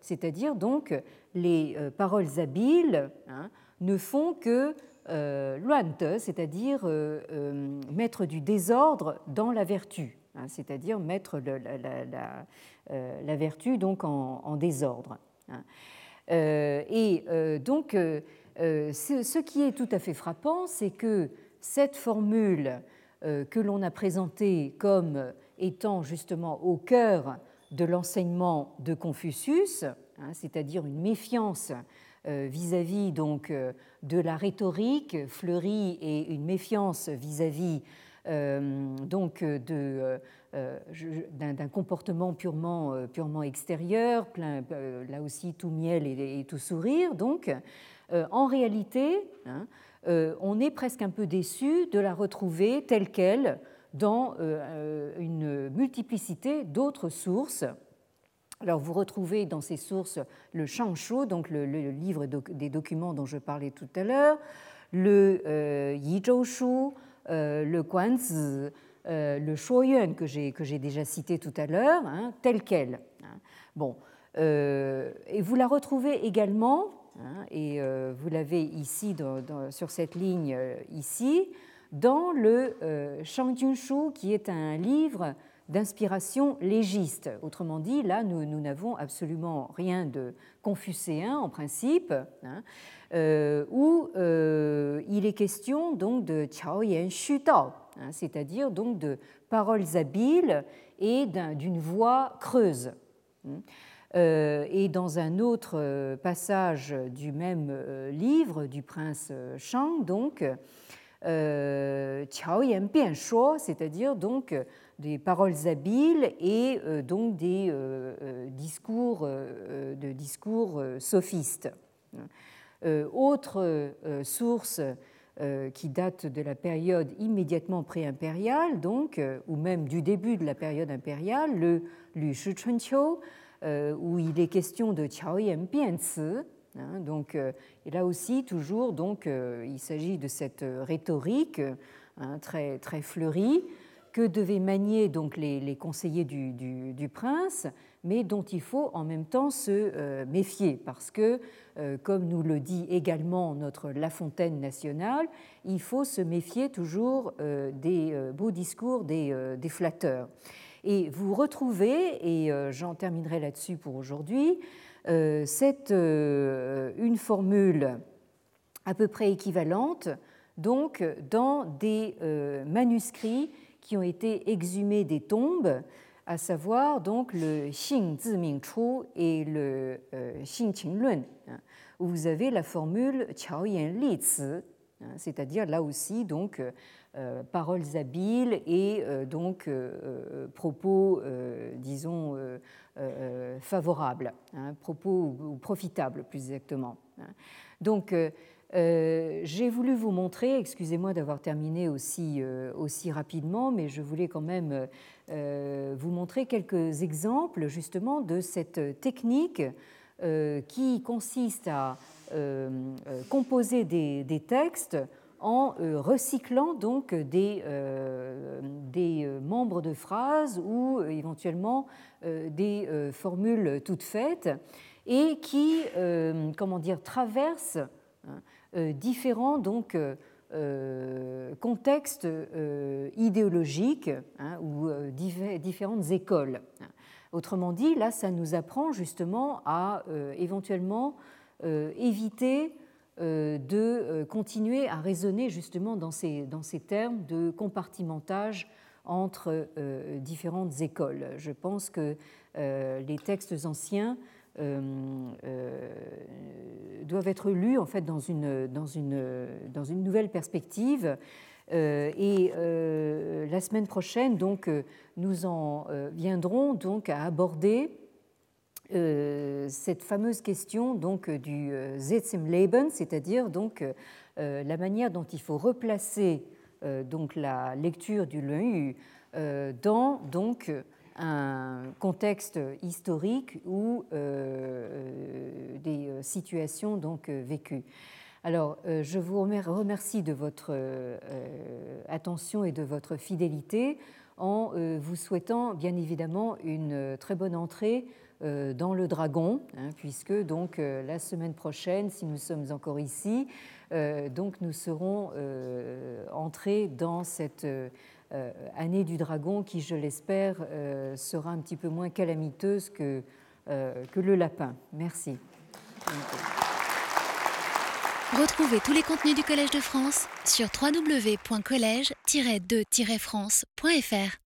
c'est-à-dire donc les paroles habiles hein, ne font que euh, c'est-à-dire euh, euh, mettre du désordre dans la vertu, hein, c'est-à-dire mettre la, vertu donc en, désordre. Hein. et donc, ce, qui est tout à fait frappant, c'est que cette formule que l'on a présentée comme étant justement au cœur de l'enseignement de Confucius, hein, c'est-à-dire une méfiance vis-à-vis donc de la rhétorique fleurie et une méfiance vis-à-vis donc de d'un comportement purement, purement extérieur, plein, là aussi tout miel et, tout sourire. Donc, en réalité, hein, on est presque un peu déçu de la retrouver telle qu'elle dans une multiplicité d'autres sources alors vous retrouvez dans ces sources le Shangshu, donc le, livre des documents dont je parlais tout à l'heure, le euh, Yizhou euh, le Guanzi, euh, le Shuoyuan que j'ai que j'ai déjà cité tout à l'heure, hein, tel quel. Hein. Bon, euh, et vous la retrouvez également, hein, et vous l'avez ici sur cette ligne ici, dans le Shangjunshu, qui est un livre d'inspiration légiste. Autrement dit, là, nous n'avons absolument rien de confucéen en principe, hein, euh, où euh, il est question donc de Qiaoyan Xu Dao, hein, c'est-à-dire donc de paroles habiles et d'une voix creuse. Hein. Euh, et dans un autre passage du même livre du prince Shang, donc, Shuo, c'est-à-dire donc des paroles habiles et euh, donc des euh, euh, discours, de discours sophistes. Autre source qui date de la période immédiatement pré-impériale, donc, ou même du début de la période impériale, le Lu Shi où il est question de Qiaoyan Bianci. Hein, donc, et là aussi, toujours, donc, il s'agit de cette rhétorique hein, très, très fleurie que devaient manier donc les, conseillers du, prince, mais dont il faut en même temps se euh, méfier, parce que, euh, comme nous le dit également notre La Fontaine nationale, il faut se méfier toujours euh, des beaux discours des, des, flatteurs. Et vous retrouvez, et j'en terminerai là-dessus pour aujourd'hui, cette une formule à peu près équivalente donc dans des manuscrits qui ont été exhumés des tombes, à savoir donc le Xing Ziming Chu et le euh, Xing Qing Lun, hein, où vous avez la formule Qiao Yan Li hein, c'est-à-dire là aussi donc euh, paroles habiles et euh, donc propos, disons, favorables, hein, propos ou, profitables plus exactement. Donc euh, j'ai voulu vous montrer, excusez-moi d'avoir terminé aussi, euh, rapidement, mais je voulais quand même euh, vous montrer quelques exemples justement de cette technique qui consiste à composer des, textes en recyclant donc des, des membres de phrases ou éventuellement des formules toutes faites et qui, comment dire, traversent hein, euh, différents donc, euh, euh, contextes idéologiques hein, ou différentes écoles. Autrement dit, là, ça nous apprend justement à éventuellement éviter de continuer à raisonner justement dans ces, dans termes de compartimentage entre différentes écoles. Je pense que les textes anciens euh, euh, doivent être lus en fait dans une, dans une, nouvelle perspective. Euh, et la semaine prochaine, donc, nous en viendrons donc à aborder cette fameuse question donc du Leben, c'est-à-dire donc la manière dont il faut replacer donc la lecture du Lun dans donc un contexte historique ou euh, euh, des euh, situations donc vécues. Alors, je vous remercie de votre attention et de votre fidélité en vous souhaitant bien évidemment une très bonne entrée dans le dragon, hein, puisque donc la semaine prochaine, si nous sommes encore ici, donc nous serons entrés dans cette euh, année du dragon qui, je l'espère, euh, sera un petit peu moins calamiteuse que, euh, que le lapin. Merci.
Retrouvez tous les contenus du Collège de France sur www.colège-2-france.fr.